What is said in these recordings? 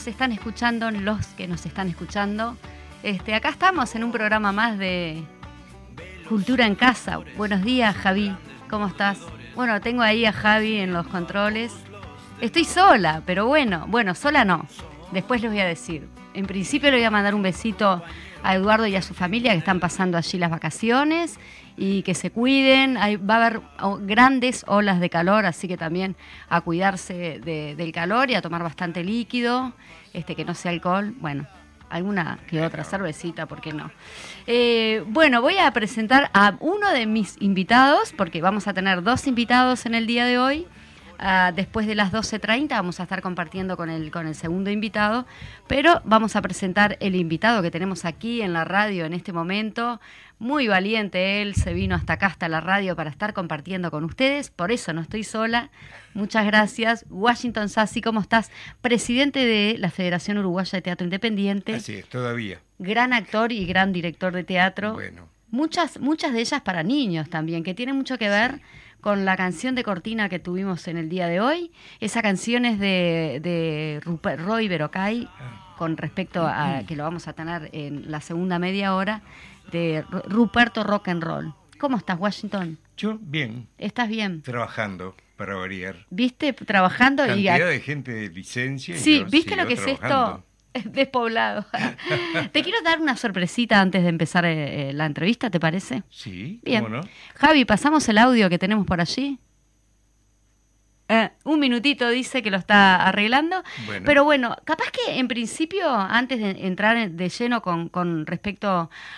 Nos están escuchando, los que nos están escuchando. Este, acá estamos en un programa más de Cultura en Casa. Buenos días, Javi. ¿Cómo estás? Bueno, tengo ahí a Javi en los controles. Estoy sola, pero bueno, bueno, sola no. Después les voy a decir. En principio le voy a mandar un besito a Eduardo y a su familia que están pasando allí las vacaciones y que se cuiden. Hay- va a haber grandes olas de calor, así que también a cuidarse de- del calor y a tomar bastante líquido, este que no sea alcohol. Bueno, alguna que otra cervecita, ¿por qué no? Eh, bueno, voy a presentar a uno de mis invitados, porque vamos a tener dos invitados en el día de hoy. Ah, después de las 12.30 vamos a estar compartiendo con el, con el segundo invitado, pero vamos a presentar el invitado que tenemos aquí en la radio en este momento. Muy valiente él, se vino hasta acá, hasta la radio, para estar compartiendo con ustedes. Por eso no estoy sola. Muchas gracias. Washington Sassi, ¿cómo estás? Presidente de la Federación Uruguaya de Teatro Independiente, Así es, todavía. gran actor y gran director de teatro. Bueno, Muchas, muchas de ellas para niños también, que tienen mucho que ver con la canción de cortina que tuvimos en el día de hoy. Esa canción es de, de Rupert Roy Berocay, con respecto a que lo vamos a tener en la segunda media hora, de Ru- Ruperto Rock and Roll. ¿Cómo estás, Washington? yo bien, ¿Estás bien? trabajando para variar. ¿Viste? Trabajando y... Cantidad de gente de licencia. y Sí, yo ¿viste lo que es esto? Despoblado. Te quiero dar una sorpresita antes de empezar eh, eh, la entrevista, ¿te parece? Sí, Bien. ¿cómo no? Javi, ¿pasamos el audio que tenemos por allí? Eh, un minutito dice que lo está arreglando. Bueno. Pero bueno, capaz que en principio, antes de entrar en- de lleno con, con respecto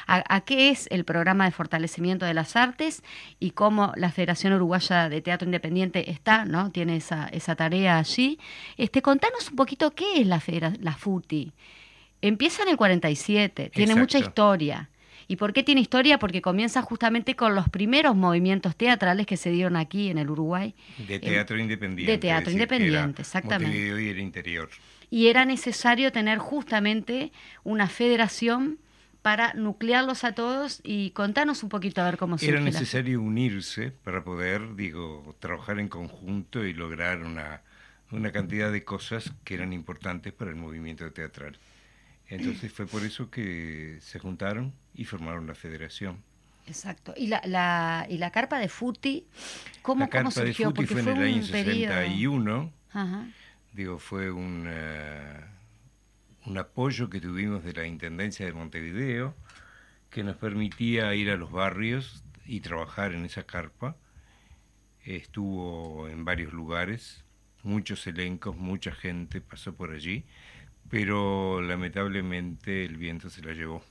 a, a qué es el programa de fortalecimiento de las artes y cómo la Federación Uruguaya de Teatro Independiente está, ¿no? Tiene esa, esa tarea allí. Este, contanos un poquito qué es la, federa- la FUTI. Empieza en el 47, tiene mucha historia. ¿Y por qué tiene historia? Porque comienza justamente con los primeros movimientos teatrales que se dieron aquí en el Uruguay. De En- teatro independiente. de teatro decir, independiente, exactamente. Y el interior. Y era necesario tener justamente una federación para nuclearlos a todos y contanos un poquito a ver cómo surge Era la- necesario unirse para poder, digo, trabajar en conjunto y lograr una, una cantidad de cosas que eran importantes para el movimiento teatral. Entonces fue por eso que se juntaron y formaron la federación. Exacto. Y la, la- y la carpa de Futi, ¿cómo, la cómo carpa de surgió? Futi Porque fue en el año un periodo- 61. Ajá. Digo, fue un, eh, un apoyo que tuvimos de la Intendencia de Montevideo que nos permitía ir a los barrios y trabajar en esa carpa. Estuvo en varios lugares, muchos elencos, mucha gente pasó por allí, pero lamentablemente el viento se la llevó.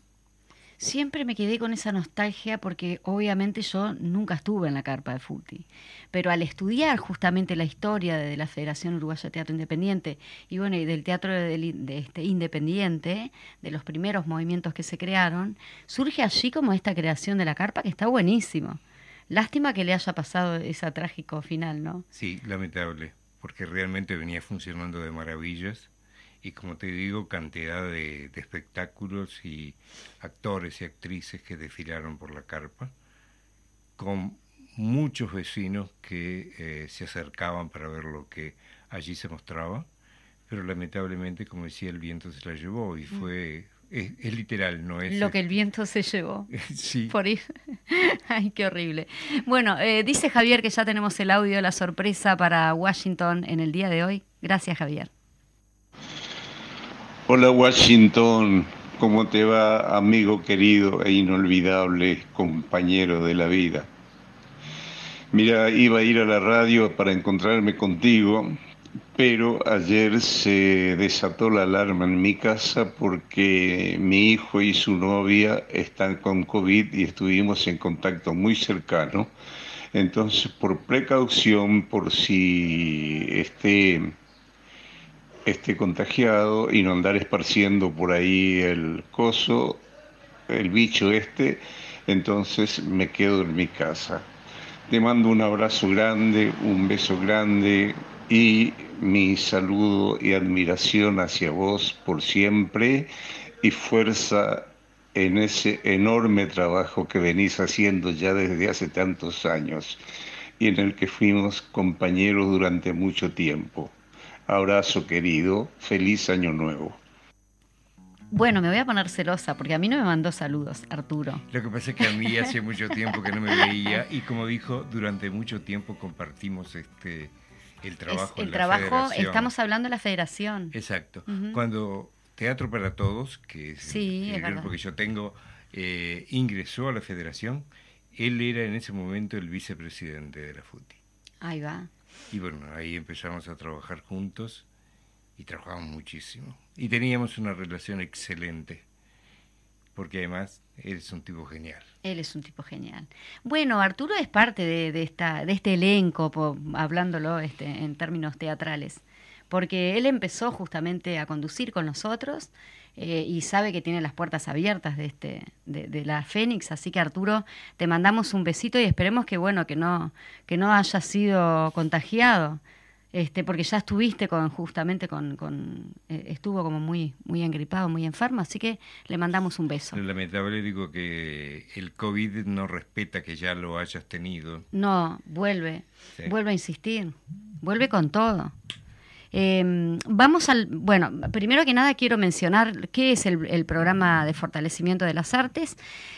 Siempre me quedé con esa nostalgia porque obviamente yo nunca estuve en la carpa de Futi, pero al estudiar justamente la historia de la Federación Uruguaya de Teatro Independiente y bueno, y del teatro de este independiente, de los primeros movimientos que se crearon, surge allí como esta creación de la carpa que está buenísimo. Lástima que le haya pasado ese trágico final, ¿no? Sí, lamentable, porque realmente venía funcionando de maravillas y como te digo, cantidad de, de espectáculos y actores y actrices que desfilaron por la carpa, con muchos vecinos que eh, se acercaban para ver lo que allí se mostraba, pero lamentablemente, como decía, el viento se la llevó y fue es, literal, no es... Lo que el viento se llevó. sí. Por ir. Ay, qué horrible. Bueno, eh, dice Javier que ya tenemos el audio de la sorpresa para Washington en el día de hoy. Gracias, Javier. Hola, Washington. ¿Cómo te va, amigo querido e inolvidable compañero de la vida? Mira, iba a ir a la radio para encontrarme contigo pero ayer se desató la alarma en mi casa porque mi hijo y su novia están con COVID y estuvimos en contacto muy cercano. Entonces, por precaución, por si esté, esté contagiado y no andar esparciendo por ahí el coso, el bicho este, entonces me quedo en mi casa. Te mando un abrazo grande, un beso grande, y mi saludo y admiración hacia vos por siempre y fuerza en ese enorme trabajo que venís haciendo ya desde hace tantos años y en el que fuimos compañeros durante mucho tiempo. Abrazo querido, feliz año nuevo. Bueno, me voy a poner celosa porque a mí no me mandó saludos, Arturo. Lo que pasa es que a mí hace mucho tiempo que no me veía y como dijo, durante mucho tiempo compartimos este el trabajo. el trabajo, estamos hablando de la federación. Exacto. Cuando Teatro para Todos, que es el, grupo que yo tengo, eh, ingresó a la federación, él era en ese momento el vicepresidente de la FUTI. Ahí va. Y bueno, ahí empezamos a trabajar juntos y trabajamos muchísimo. Y teníamos una relación excelente, porque además él es un tipo genial. Él es un tipo genial. Bueno, Arturo es parte de, esta, de este elenco, hablándolo este, en términos teatrales, porque él empezó justamente a conducir con nosotros eh, y sabe que tiene las puertas abiertas de, este, de, de, la Fénix, así que Arturo, te mandamos un besito y esperemos que, bueno, que no, que no haya sido contagiado este, porque ya estuviste con justamente con, con eh, estuvo como muy muy engripado, muy enfermo, así que le mandamos un beso. Lamentable digo que el COVID no respeta que ya lo hayas tenido. No, vuelve, vuelve a insistir, vuelve con todo. Em, vamos al, bueno, primero que nada quiero mencionar qué es el, programa de fortalecimiento de las artes,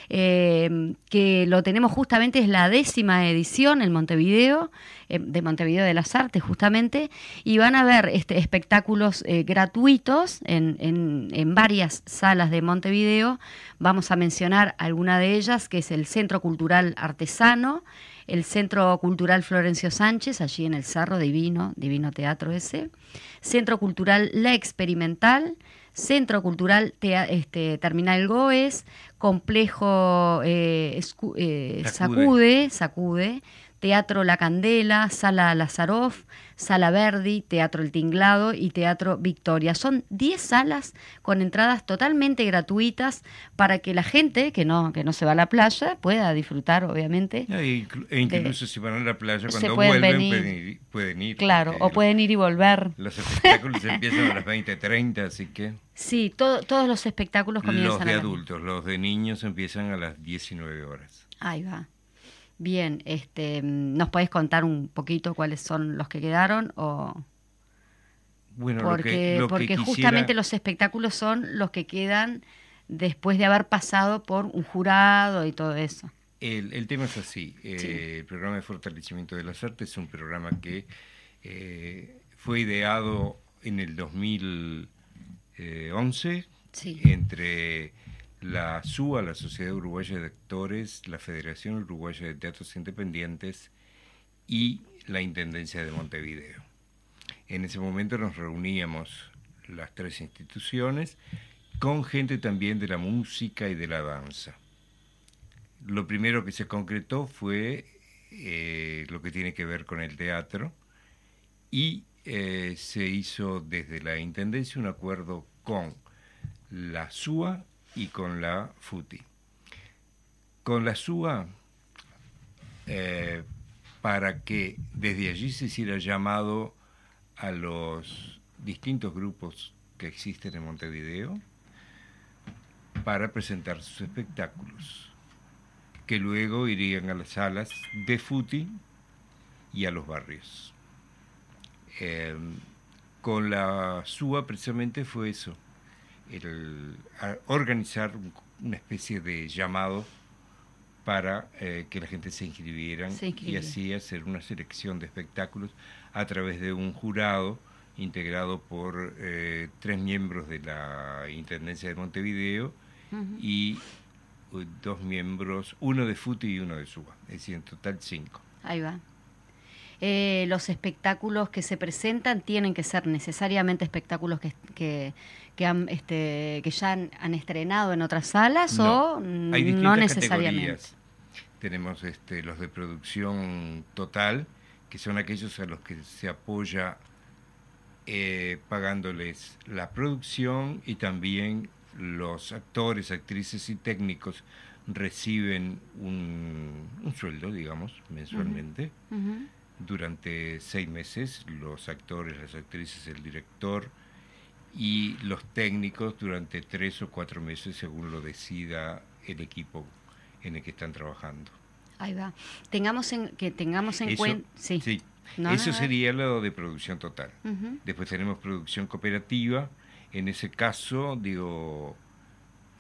em, que lo tenemos justamente, es la décima edición en Montevideo, em, de Montevideo de las Artes justamente, y van a ver este, espectáculos eh, gratuitos en, en varias salas de Montevideo. Vamos a mencionar alguna de ellas, que es el Centro Cultural Artesano, el Centro Cultural Florencio Sánchez, allí en el Cerro, divino, divino teatro ese, Centro Cultural La Experimental, Centro Cultural este, Terminal Goes, Complejo eh, eh, Sacude, Sacude, Teatro La Candela, Sala Lazaroff, Sala Verdi, Teatro El Tinglado y Teatro Victoria. Son 10 salas con entradas totalmente gratuitas para que la gente que no, que no se va a la playa pueda disfrutar, obviamente. E, incluso si van a la playa, cuando vuelven pueden, ir, Claro, o pueden ir y volver. Los espectáculos empiezan a las 20.30, así que... Sí, todos los espectáculos comienzan Los de adultos, los de niños empiezan a las 19 horas. Ahí va. Bien, este, ¿nos podés contar un poquito cuáles son los que quedaron o bueno, porque, porque justamente los espectáculos son los que quedan después de haber pasado por un jurado y todo eso. El, tema es así. Eh, el programa de fortalecimiento de las artes es un programa que eh, fue ideado en el 2011 entre la SUA, la Sociedad Uruguaya de Actores, la Federación Uruguaya de Teatros Independientes y la Intendencia de Montevideo. En ese momento nos reuníamos las tres instituciones con gente también de la música y de la danza. Lo primero que se concretó fue eh, lo que tiene que ver con el teatro y eh, se hizo desde la Intendencia un acuerdo con la SUA y con la FUTI. Con la SUA, eh, para que desde allí se hiciera llamado a los distintos grupos que existen en Montevideo para presentar sus espectáculos, que luego irían a las salas de FUTI y a los barrios. Eh, con la SUA precisamente fue eso, el, organizar una especie de llamado para eh, que la gente se inscribiera y así hacer una selección de espectáculos a través de un jurado integrado por eh, tres miembros de la Intendencia de Montevideo y dos miembros, uno de FUTI y uno de SUBA, es decir, en total cinco. Ahí va. Eh, los espectáculos que se presentan tienen que ser necesariamente espectáculos que, que, que, han, este, que ya han, estrenado en otras salas o no necesariamente. Tenemos este, los de producción total, que son aquellos a los que se apoya eh, pagándoles la producción y también los actores, actrices y técnicos reciben un, sueldo, digamos, mensualmente. Durante seis meses, los actores, las actrices, el director y los técnicos durante tres o cuatro meses, según lo decida el equipo en el que están trabajando. Ahí va. Tengamos en, que tengamos en cuenta... Sí. sí. Eso sería lo de producción total. Después tenemos producción cooperativa. En ese caso, digo,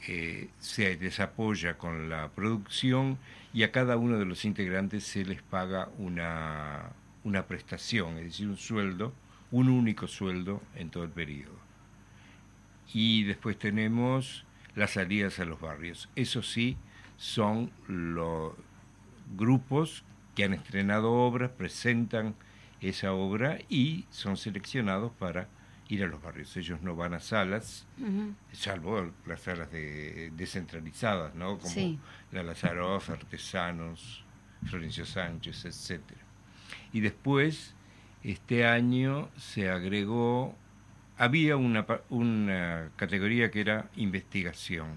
eh, se les apoya con la producción y a cada uno de los integrantes se les paga una, una prestación, es decir, un sueldo, un único sueldo en todo el periodo. Y después tenemos las salidas a los barrios. Eso sí, son los grupos que han estrenado obras, presentan esa obra y son seleccionados para ir a los barrios. Ellos no van a salas, salvo las salas de, descentralizadas, ¿no? Como la Lazaroff, Artesanos, Florencio Sánchez, etc. Y después, este año se agregó, había una, una categoría que era investigación,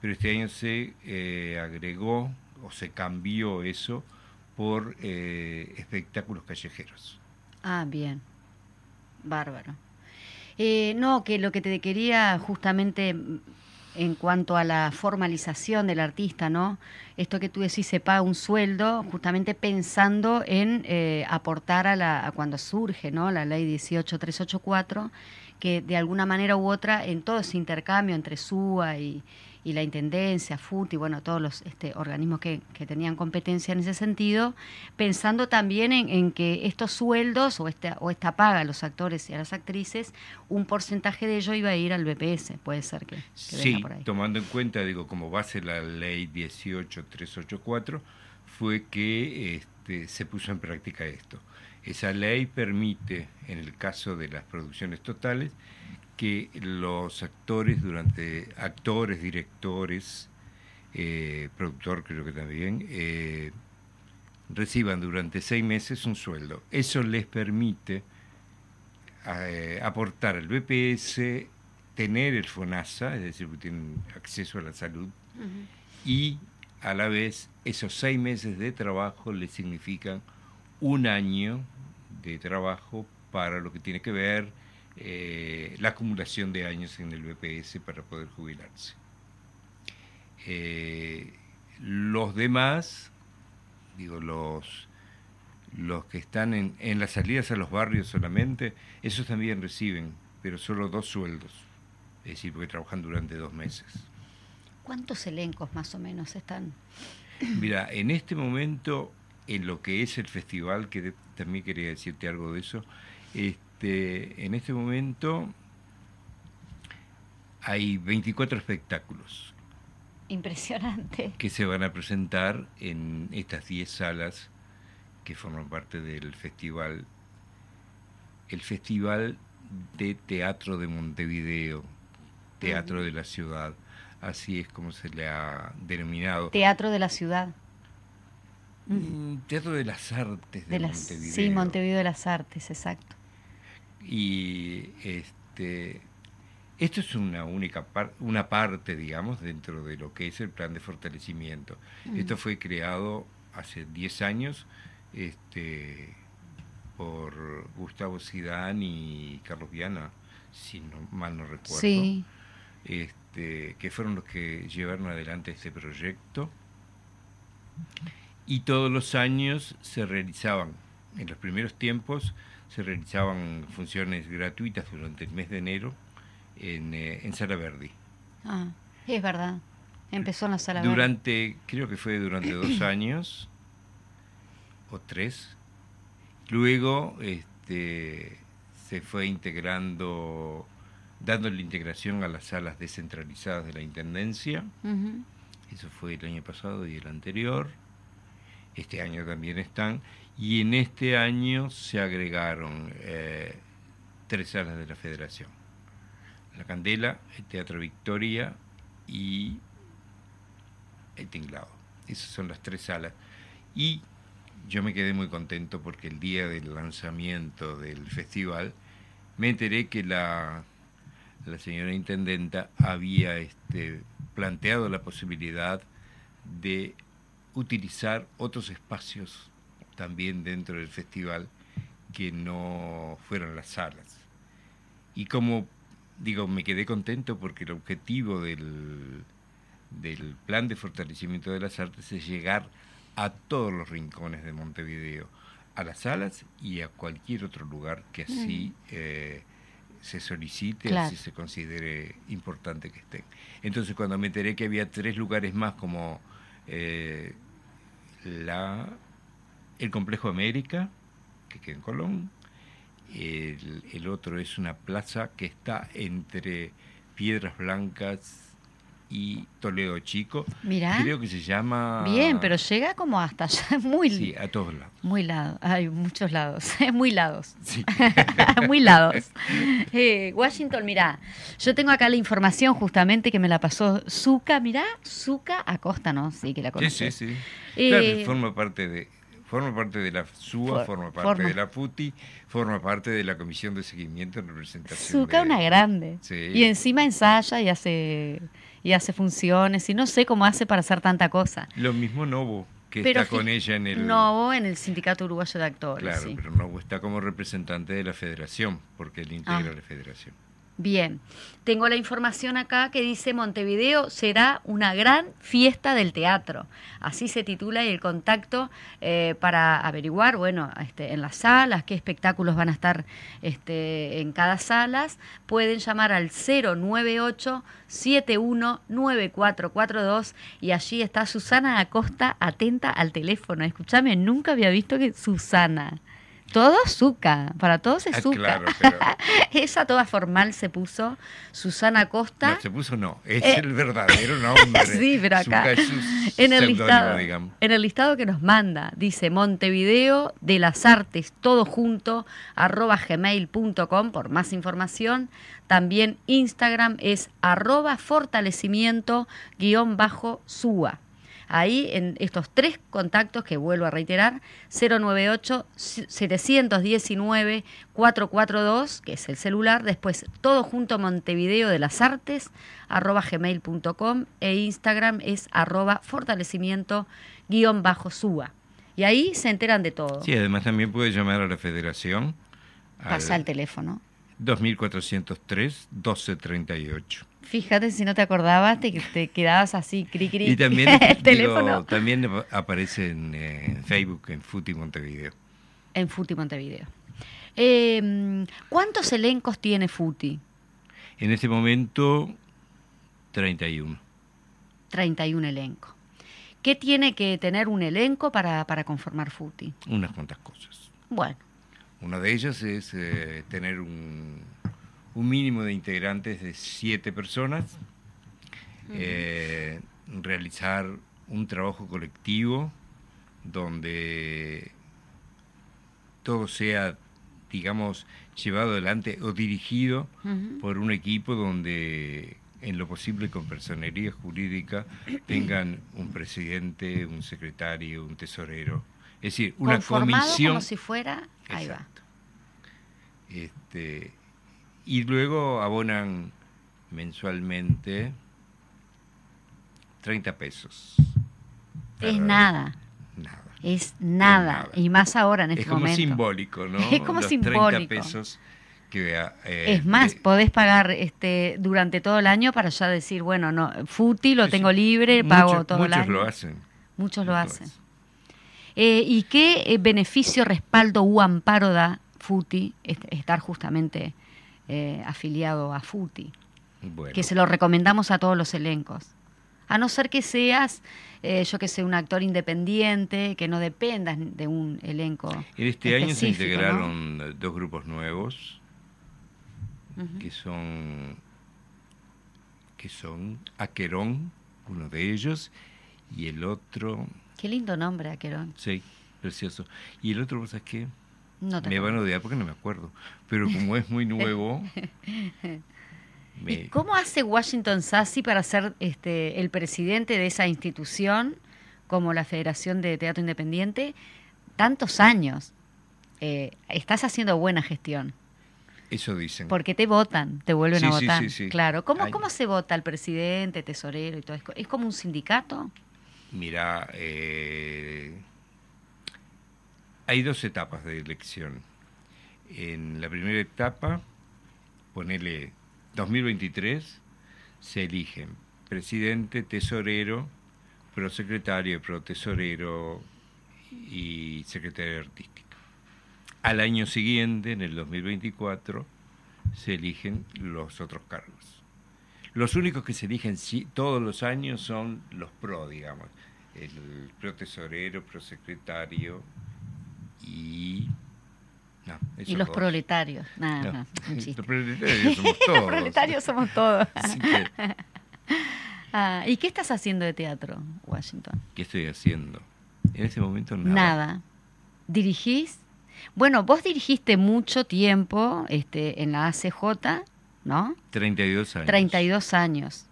pero este año se eh, agregó o se cambió eso por eh, espectáculos callejeros. Ah, bien. Bárbaro. Eh, no, que lo que te quería justamente en cuanto a la formalización del artista, ¿no? Esto que tú decís, se paga un sueldo, justamente pensando en eh, aportar a, la, a cuando surge, ¿no? La ley 18384, que de alguna manera u otra, en todo ese intercambio entre SUA y, y la Intendencia, FUT y bueno, todos los este, organismos que, tenían competencia en ese sentido, pensando también en, que estos sueldos o esta, o esta paga a los actores y a las actrices, un porcentaje de ello iba a ir al BPS, puede ser que, sí, por ahí. tomando en cuenta, digo, como base la ley 18384, fue que este, se puso en práctica esto. Esa ley permite, en el caso de las producciones totales, que los actores durante, actores, directores, eh, productor creo que también, eh, reciban durante seis meses un sueldo. Eso les permite eh, aportar al BPS, tener el FONASA, es decir, que tienen acceso a la salud, y a la vez esos seis meses de trabajo les significan un año de trabajo para lo que tiene que ver eh, la acumulación de años en el BPS para poder jubilarse. Eh, los demás, digo, los, los que están en, en las salidas a los barrios solamente, esos también reciben, pero solo dos sueldos, es decir, porque trabajan durante dos meses. ¿Cuántos elencos más o menos están? Mira, en este momento, en lo que es el festival, que también quería decirte algo de eso, este, en este momento hay 24 espectáculos. Impresionante. Que se van a presentar en estas 10 salas que forman parte del festival. El Festival de Teatro de Montevideo, Teatro de la Ciudad, así es como se le ha denominado. Teatro de la Ciudad. Mm, Teatro de las Artes de, Montevideo. Sí, Montevideo de las Artes, exacto. Y este, esto es una única una parte, digamos, dentro de lo que es el plan de fortalecimiento. Mm. Esto fue creado hace 10 años este, por Gustavo Sidán y Carlos Viana, si no, mal no recuerdo. Este, que fueron los que llevaron adelante este proyecto. Y todos los años se realizaban, en los primeros tiempos, se realizaban funciones gratuitas durante el mes de enero en, eh, en Sala Verdi. Ah, es verdad. Empezó en la sala Verdi. Durante, creo que fue durante dos años o tres. Luego este, se fue integrando, dando la integración a las salas descentralizadas de la Intendencia. Eso fue el año pasado y el anterior. Este año también están. Y en este año se agregaron eh, tres salas de la Federación. La Candela, el Teatro Victoria y el Tinglado. Esas son las tres salas. Y yo me quedé muy contento porque el día del lanzamiento del festival me enteré que la, la señora intendenta había este, planteado la posibilidad de utilizar otros espacios también dentro del festival que no fueran las salas. Y como digo, me quedé contento porque el objetivo del, del plan de fortalecimiento de las artes es llegar a todos los rincones de Montevideo, a las salas y a cualquier otro lugar que así eh, se solicite, Claro. así se considere importante que estén. Entonces cuando me enteré que había tres lugares más como eh, la, el Complejo América, que queda en Colón, el, el otro es una plaza que está entre Piedras Blancas y Toledo Chico. Mirá. Creo que se llama... Bien, pero llega como hasta allá, muy, Sí, a todos lados. muy lado. Hay muchos lados, muy lados. Sí. muy lados. Eh, Washington, mirá, yo tengo acá la información justamente que me la pasó Zuka, mirá, Zuka Acosta, ¿no? Sí, que la sí, conoces. sí, sí. Eh, Claro, forma parte de forma parte de la SUA, For- forma parte forma. de la FUTI, forma parte de la Comisión de Seguimiento en Representación Zuka, de- una grande. Sí. Y encima ensaya y hace, y hace funciones, y no sé cómo hace para hacer tanta cosa. Lo mismo Novo, que Pero está con ella en el... Novo en el Sindicato Uruguayo de Actores. Claro, sí. pero Novo está como representante de la federación, porque él integra Ah. la federación. Bien, tengo la información acá que dice Montevideo será una gran fiesta del teatro. Así se titula y el contacto eh, para averiguar, bueno, este, en las salas, qué espectáculos van a estar este, en cada salas, pueden llamar al 098 719442 y allí está Susana Acosta atenta al teléfono. Escúchame, nunca había visto que Susana. Todo Zuca, para todos es Ah, claro, pero Esa toda formal se puso Susana Costa no, se puso no, es Eh, el verdadero nombre. Sí, pero acá, Zucca es su en el seudónimo, listado, digamos. en el listado que nos manda, dice Montevideo de las Artes, todo junto, arroba gmail.com por más información. También Instagram es arroba fortalecimiento guion bajo SUA. Ahí en estos tres contactos que vuelvo a reiterar, 098-719-442, que es el celular, después todo junto Montevideo de las Artes, arroba gmail.com e Instagram es arroba fortalecimiento guion bajo SUA. Y ahí se enteran de todo. Sí, además también puede llamar a la federación Pasa al el teléfono. 2403 1238. Fíjate si no te acordabas, te, te quedabas así, cri cri. Y también, el digo, teléfono también ap- aparece en, eh, Facebook, en Futi Montevideo. en Futi Montevideo. Eh, ¿Cuántos elencos tiene Futi? En este momento, 31. 31 elencos. ¿Qué tiene que tener un elenco para, para conformar Futi? Unas cuantas cosas. Bueno, Una de ellas es eh, tener un, un mínimo de integrantes de siete personas, eh, realizar un trabajo colectivo donde todo sea, digamos, llevado adelante o dirigido por un equipo donde en lo posible con personería jurídica tengan un presidente, un secretario, un tesorero. Es decir, una conformado comisión. como si fuera... Ahí va. Este, y luego abonan mensualmente 30 pesos. Es nada, Nada. es nada. nada. Y más ahora en este Es como momento. simbólico, ¿no? Es como Los simbólico. 30 pesos que... eh, Es más, de- podés pagar este durante todo el año para ya decir, bueno, no, Futi lo tengo libre, pago Muchos- todo el muchos año. lo hacen. Muchos lo muchos hacen. Eh, ¿Y qué eh, beneficio, respaldo u amparo da Futi est- estar justamente eh, afiliado a Futi? que se lo recomendamos a todos los elencos. A no ser que seas, eh, yo que sé, un actor independiente, que no dependas de un elenco. En este año se integraron dos grupos nuevos, que son que son Aquerón, uno de ellos, y el otro, Qué lindo nombre, Aquerón. sí, precioso. Y el otro, ¿vos sabés qué? No Me van a odiar porque no me acuerdo. Pero como es muy nuevo, ¿Y me- cómo hace Washington Sassi para ser este, el presidente de esa institución como la Federación de Teatro Independiente? Tantos años. Eh, estás haciendo buena gestión. eso dicen. Porque te votan, te vuelven Sí, a votar. sí, sí. Claro. ¿Cómo, Ay. ¿Cómo se vota el presidente, tesorero y todo eso? ¿Es como un sindicato? Mira, eh, hay dos etapas de elección. En la primera etapa, ponele 2023, se eligen presidente, tesorero, prosecretario, protesorero y secretario artístico. Al año siguiente, en el 2024, se eligen los otros cargos. Los únicos que se eligen todos los años son los pro, digamos. El protesorero, prosecretario y... No, Y los proletarios. Nada, No, no. Los proletarios somos todos. Los proletarios somos todos. Así que, Ah, ¿Y qué estás haciendo de teatro, Washington? ¿qué estoy haciendo? En este momento nada. Nada. ¿Dirigís? Bueno, vos dirigiste mucho tiempo este, en la ACJ, ¿no? 32 años. 32 años.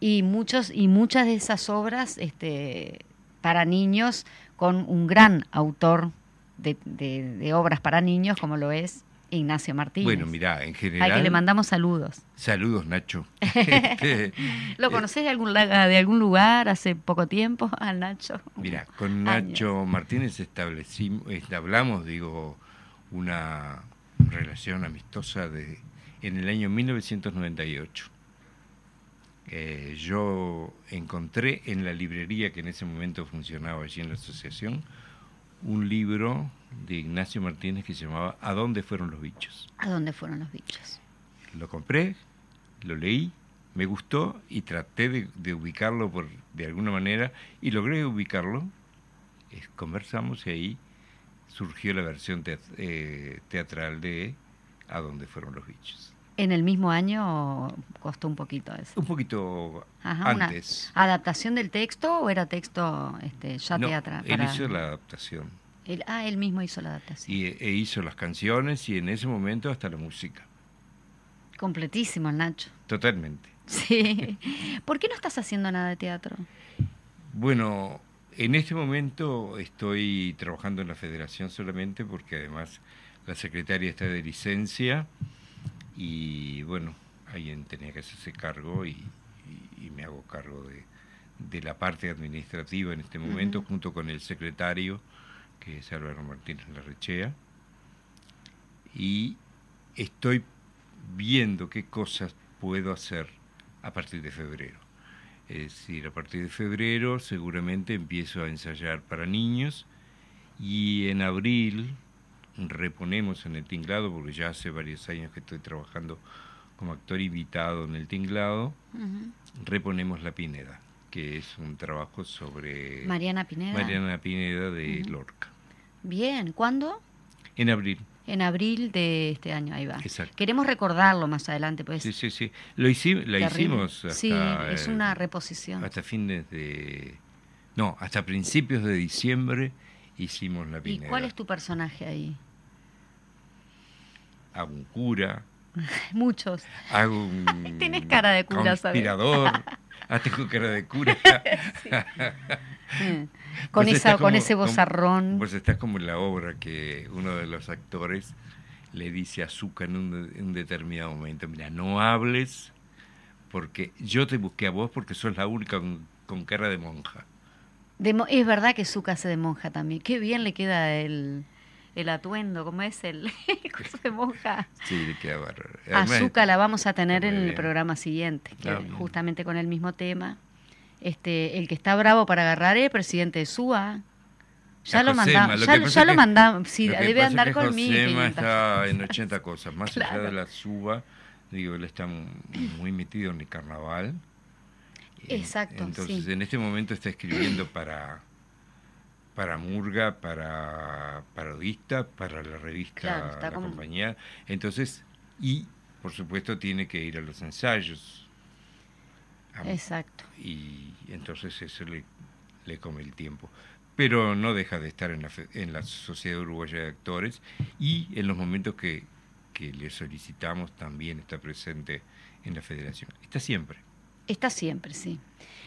Y, muchos, y muchas de esas obras este, para niños con un gran autor de, de- de obras para niños como lo es Ignacio Martínez. Bueno, mirá, en general... Al que le mandamos saludos. Saludos, Nacho. Este, ¿Lo eh, conocés de algún, de algún lugar hace poco tiempo, al Nacho? Mira, con Años. Nacho Martínez establecimos, hablamos, digo, una relación amistosa de, en el año 1998. Eh, yo encontré en la librería que en ese momento funcionaba allí en la asociación un libro de Ignacio Martínez que se llamaba ¿A dónde fueron los bichos? ¿A dónde fueron los bichos? Lo compré, lo leí, me gustó y traté de, de ubicarlo por, de alguna manera y logré ubicarlo. Conversamos y ahí surgió la versión eh, teatral de A dónde fueron los bichos. ¿En el mismo año costó un poquito eso? Un poquito Ajá, una antes. ¿Adaptación del texto o era texto este, ya No, teatral? él para- hizo la adaptación él- ah, él mismo hizo la adaptación. y, e hizo las canciones y en ese momento hasta la música. Completísimo el Nacho. Totalmente. Sí. ¿Por qué no estás haciendo nada de teatro? Bueno, en este momento estoy trabajando en la federación solamente porque además la secretaria está de licencia y bueno, alguien tenía que hacerse cargo y, y- y me hago cargo de, de la parte administrativa en este momento junto con el secretario que es Álvaro Martínez Larrechea y estoy viendo qué cosas puedo hacer a partir de febrero. Es decir, a partir de febrero seguramente empiezo a ensayar para niños y en abril reponemos en el tinglado, porque ya hace varios años que estoy trabajando como actor invitado en el tinglado, reponemos La Pineda, que es un trabajo sobre Mariana Pineda. Mariana Pineda de. Lorca. Bien, ¿cuándo? En abril, En abril de este año, ahí va. exacto. Queremos recordarlo más adelante, pues. Sí, sí, sí. Lo hici- la hicimos hasta, Sí, es una reposición. hasta fines de... No, hasta principios de diciembre hicimos La ¿Y Pineda. cuál es tu personaje ahí? Hago un cura, Muchos. hago un... Tenés cara de cura, ¿sabes? Conspirador. Ah, tengo cara de cura. Con, esa, con ese vozarrón. Vos estás como en la obra que uno de los actores le dice a Zucca en un, de- en un determinado momento, mira, no hables porque yo te busqué a vos porque sos la única con, con cara de monja. De es verdad que Zucca hace de monja también. Qué bien le queda el, el atuendo, ¿cómo es el, el coso de monja? Sí, queda bárbaro. A Además, Zucca la vamos a tener en el programa siguiente, que Ah, justamente con el mismo tema. Este, el que está bravo para agarrar es el presidente de SUA. Ya lo Josema, mandamos, lo ya, lo mandamos, sí, Lo debe andar es que conmigo. Josema 500. está en 80 cosas, más allá de la suba, digo, él está muy metido en el carnaval. Exacto. Entonces, en este momento está escribiendo para para Murga, para Parodista, para la revista La Compañía. Entonces, y por supuesto tiene que ir a los ensayos. Exacto. Y entonces eso le, le come el tiempo. Pero no deja de estar en la, en la Sociedad Uruguaya de Actores y en los momentos que, que le solicitamos también está presente en la federación. Está siempre. Está siempre, sí.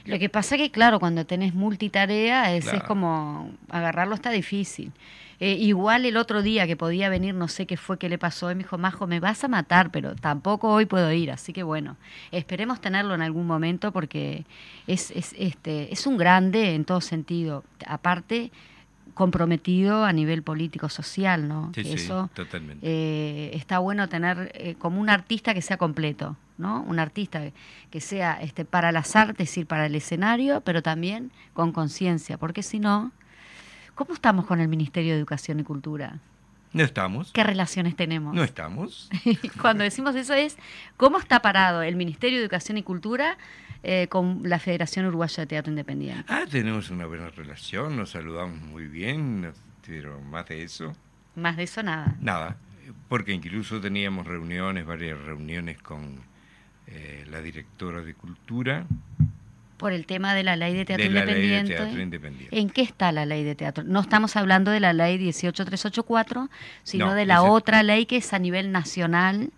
Lo que pasa que, claro, cuando tenés multitarea es, es como agarrarlo está difícil. Eh, igual el otro día que podía venir, no sé qué fue que le pasó, y me dijo, Majo, me vas a matar, pero tampoco hoy puedo ir. Así que bueno, esperemos tenerlo en algún momento porque es, es, este, es un grande en todo sentido. Aparte, comprometido a nivel político-social, ¿no? Sí, Eso, totalmente. Eh, está bueno tener eh, como un artista que sea completo, ¿no? Un artista que sea este, para las artes, es decir, para el escenario, pero también con conciencia, porque si no, ¿cómo estamos con el Ministerio de Educación y Cultura? No estamos. ¿Qué relaciones tenemos? No estamos. Cuando decimos eso es, ¿cómo está parado el Ministerio de Educación y Cultura eh, con la Federación Uruguaya de Teatro Independiente. Ah, tenemos una buena relación, nos saludamos muy bien, pero más de eso. Más de eso nada. Nada, porque incluso teníamos reuniones, varias reuniones con eh, la directora de Cultura. Por el tema de la ley de teatro, independiente. ¿En qué está la ley de teatro? No estamos hablando de la ley 18384, sino de la otra ley que es a nivel nacional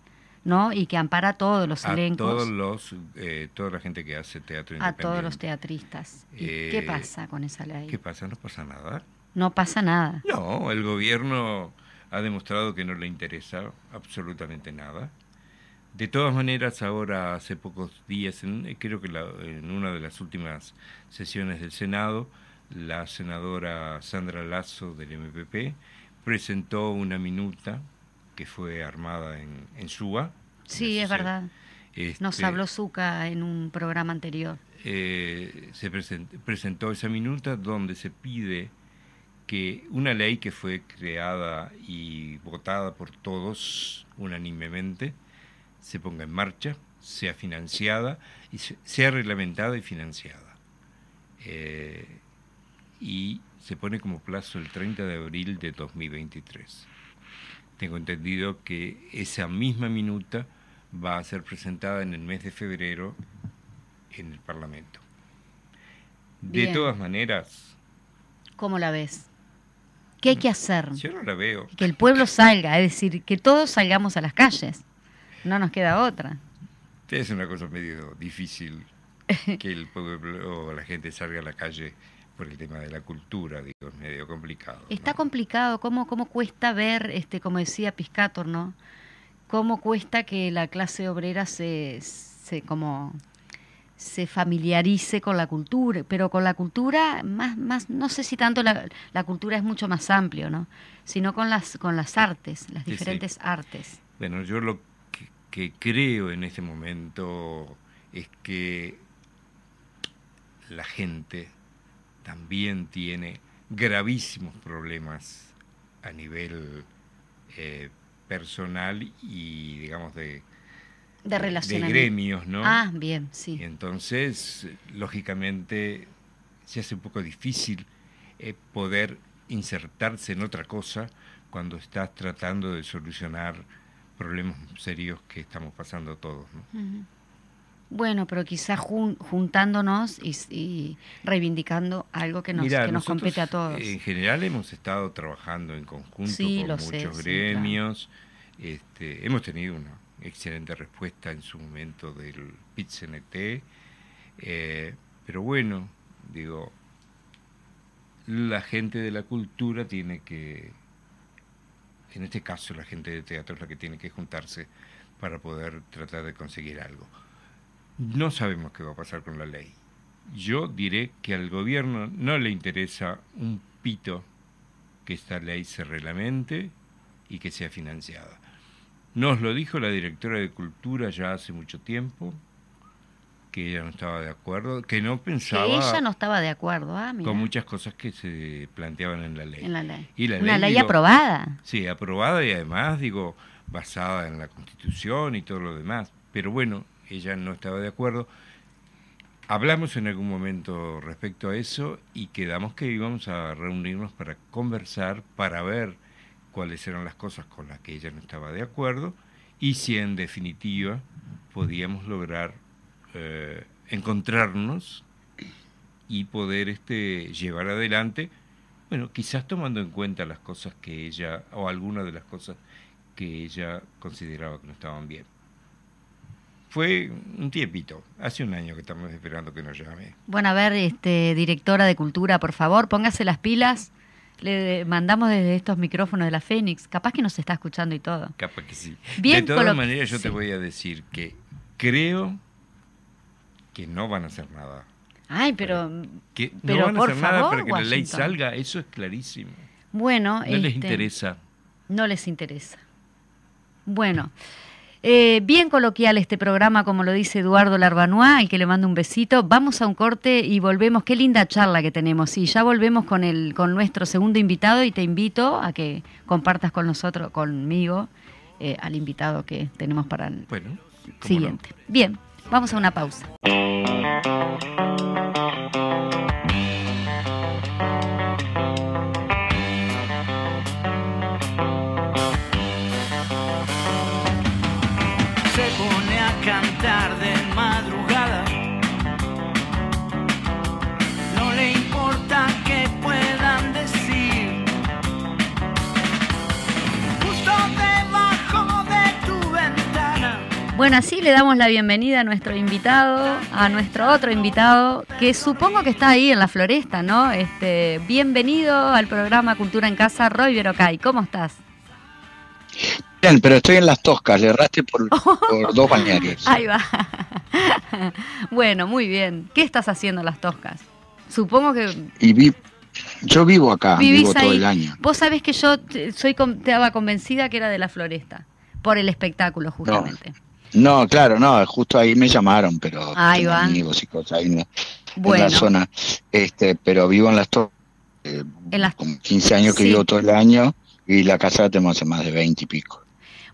¿no? Y que ampara a todos los a Todos los, eh, toda la gente que hace teatro A todos los teatristas. qué eh, pasa con esa ley? ¿Qué pasa? No pasa nada. No pasa nada. No, el gobierno ha demostrado que no le interesa absolutamente nada. De todas maneras, ahora hace pocos días, en, creo que en una de las últimas sesiones del Senado, la senadora Sandra Lazo del MPP presentó una minuta que fue armada en, en Suba. Sí, es verdad. Nos este, habló Zuca en un programa anterior. Eh, se presentó esa minuta donde se pide que una ley que fue creada y votada por todos unánimemente se ponga en marcha, sea financiada y sea reglamentada y financiada. Eh, y se pone como plazo el 30 de abril de 2023 tengo entendido que esa misma minuta va a ser presentada en el mes de febrero en el Parlamento. De todas maneras... ¿Cómo la ves? ¿Qué hay que hacer? Yo no la veo. Que el pueblo salga, es decir, que todos salgamos a las calles. No nos queda otra. Es una cosa medio difícil que el pueblo o la gente salga a la calle por el tema de la cultura, digo, es medio complicado. Está complicado, ¿Cómo, cómo cuesta ver, este, como decía Piscator, ¿no? Cómo cuesta que la clase obrera se, se como se familiarice con la cultura, pero con la cultura más, más no sé si tanto la, la cultura es mucho más amplio, ¿no? Sino con las, con las artes, las diferentes artes. Bueno, yo lo que, creo en este momento es que la gente también tiene gravísimos problemas a nivel eh, personal y, digamos, de, de, de gremios, ¿no? Ah, bien, sí. entonces, lógicamente, se hace un poco difícil eh, poder insertarse en otra cosa cuando estás tratando de solucionar problemas serios que estamos pasando todos, ¿no? Bueno, pero quizás juntándonos y, reivindicando algo que nos, que nos compete a todos. En general hemos estado trabajando en conjunto con muchos gremios. este, hemos tenido una excelente respuesta en su momento del PIT-CNT. Eh, pero bueno, digo, la gente de la cultura tiene que, en este caso la gente de teatro es la que tiene que juntarse para poder tratar de conseguir algo. No sabemos qué va a pasar con la ley. Yo diré que al gobierno no le interesa un pito que esta ley se reglamente y que sea financiada. Nos lo dijo la directora de Cultura ya hace mucho tiempo, que ella no estaba de acuerdo, que no pensaba... Que ella no estaba de acuerdo, ah, Con muchas cosas que se planteaban en la ley. En la ley. Y la Una ley, aprobada. Sí, aprobada y además, digo, basada en la Constitución y todo lo demás pero bueno, ella no estaba de acuerdo. Hablamos en algún momento respecto a eso y quedamos que íbamos a reunirnos para conversar, para ver cuáles eran las cosas con las que ella no estaba de acuerdo y si en definitiva podíamos lograr eh, encontrarnos y poder este, llevar adelante, bueno, quizás tomando en cuenta las cosas que ella, o algunas de las cosas que ella consideraba que no estaban bien. Fue un tiempito, hace un año que estamos esperando que nos llame. Bueno, a ver, este, directora de Cultura, por favor, póngase las pilas. Le mandamos desde estos micrófonos de la Fénix. Capaz que nos está escuchando y todo. Capaz que sí. de todas maneras, yo te voy a decir que creo que no van a hacer nada. Ay, pero. Que no van a hacer nada para que la ley salga, eso es clarísimo. Bueno. No les este, interesa. No les interesa. Bueno. Eh, bien coloquial este programa, como lo dice Eduardo Larbanois, al que le mando un besito. Vamos a un corte y volvemos. Qué linda charla que tenemos. Y ya volvemos con, el, con nuestro segundo invitado y te invito a que compartas con nosotros, conmigo, eh, al invitado que tenemos para el siguiente. Bien, vamos a una pausa. Bueno, así le damos la bienvenida a nuestro invitado, a nuestro otro invitado, que supongo que está ahí en la floresta, ¿no? Este, bienvenido al programa Cultura en Casa, Roy Verocay. ¿Cómo estás? Bien, pero estoy en las toscas, le erraste por, dos bañarios. Ahí va. bueno, muy bien. ¿Qué estás haciendo en las toscas? Supongo que... Y yo vivo acá, vivo todo el año. Vos sabés que yo soy estaba convencida que era de la floresta, por el espectáculo justamente. No, claro, no, justo ahí me llamaron, pero ahí va. amigos y cosas ahí en, la zona. Este, pero vivo en las toscas, eh, las... como 15 años que vivo todo el año y la casa la tenemos hace más de 20 y pico.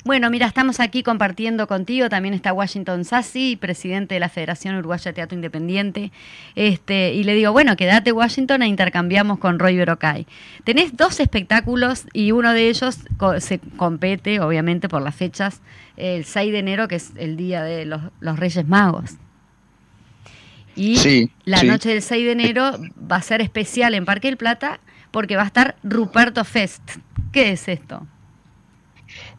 Bueno, mira, estamos aquí compartiendo contigo, también está Washington Sassi, presidente de la Federación Uruguaya de Teatro Independiente, este, y le digo, bueno, quédate Washington e intercambiamos con Roy Verocay. Tenés dos espectáculos y uno de ellos se compete, obviamente, por las fechas, el 6 de enero, que es el día de los, Reyes Magos. Y la noche del 6 de enero va a ser especial en Parque del Plata porque va a estar Ruperto Fest. ¿Qué es esto?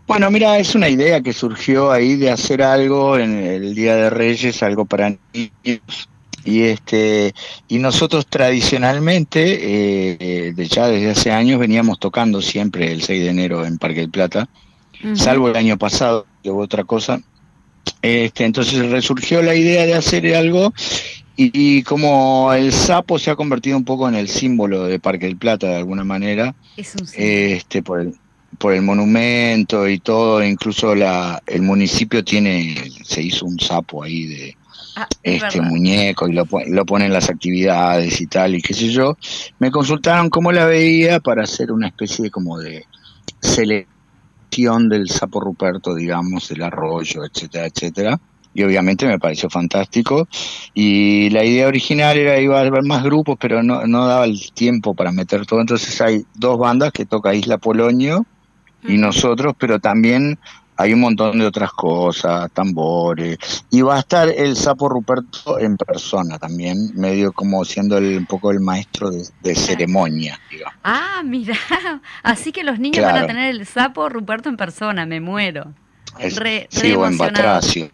Bueno, mira, es una idea que surgió ahí de hacer algo en el Día de Reyes, algo para niños. Y este y nosotros tradicionalmente, eh, de ya desde hace años, veníamos tocando siempre el 6 de enero en Parque del Plata, salvo el año pasado, que hubo otra cosa. Este, entonces resurgió la idea de hacer algo y, como el sapo se ha convertido un poco en el símbolo de Parque del Plata de alguna manera, este, por el, por el monumento y todo, incluso la, el municipio tiene, se hizo un sapo ahí de ah, este muñeco y lo, lo ponen las actividades y tal, y qué sé yo. Me consultaron cómo la veía para hacer una especie de como de selección del sapo Ruperto, digamos, del arroyo, etcétera, etcétera. Y obviamente me pareció fantástico. Y la idea original era iba a haber más grupos, pero no, no daba el tiempo para meter todo. Entonces hay dos bandas que toca Isla Polonio y nosotros, pero también hay un montón de otras cosas, tambores, y va a estar el sapo Ruperto en persona también, medio como siendo el, un poco el maestro de, ceremonia. Digamos. Ah, mira, así que los niños van a tener el sapo Ruperto en persona, me muero. re, sí, o en Batracio.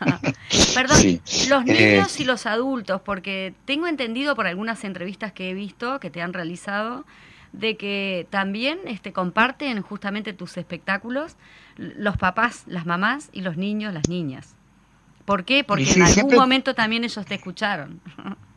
Perdón, los niños eh, y los adultos, porque tengo entendido por algunas entrevistas que he visto que te han realizado, de que también este, comparten justamente tus espectáculos los papás, las mamás y los niños, las niñas. ¿Por qué? Porque en algún momento también ellos te escucharon.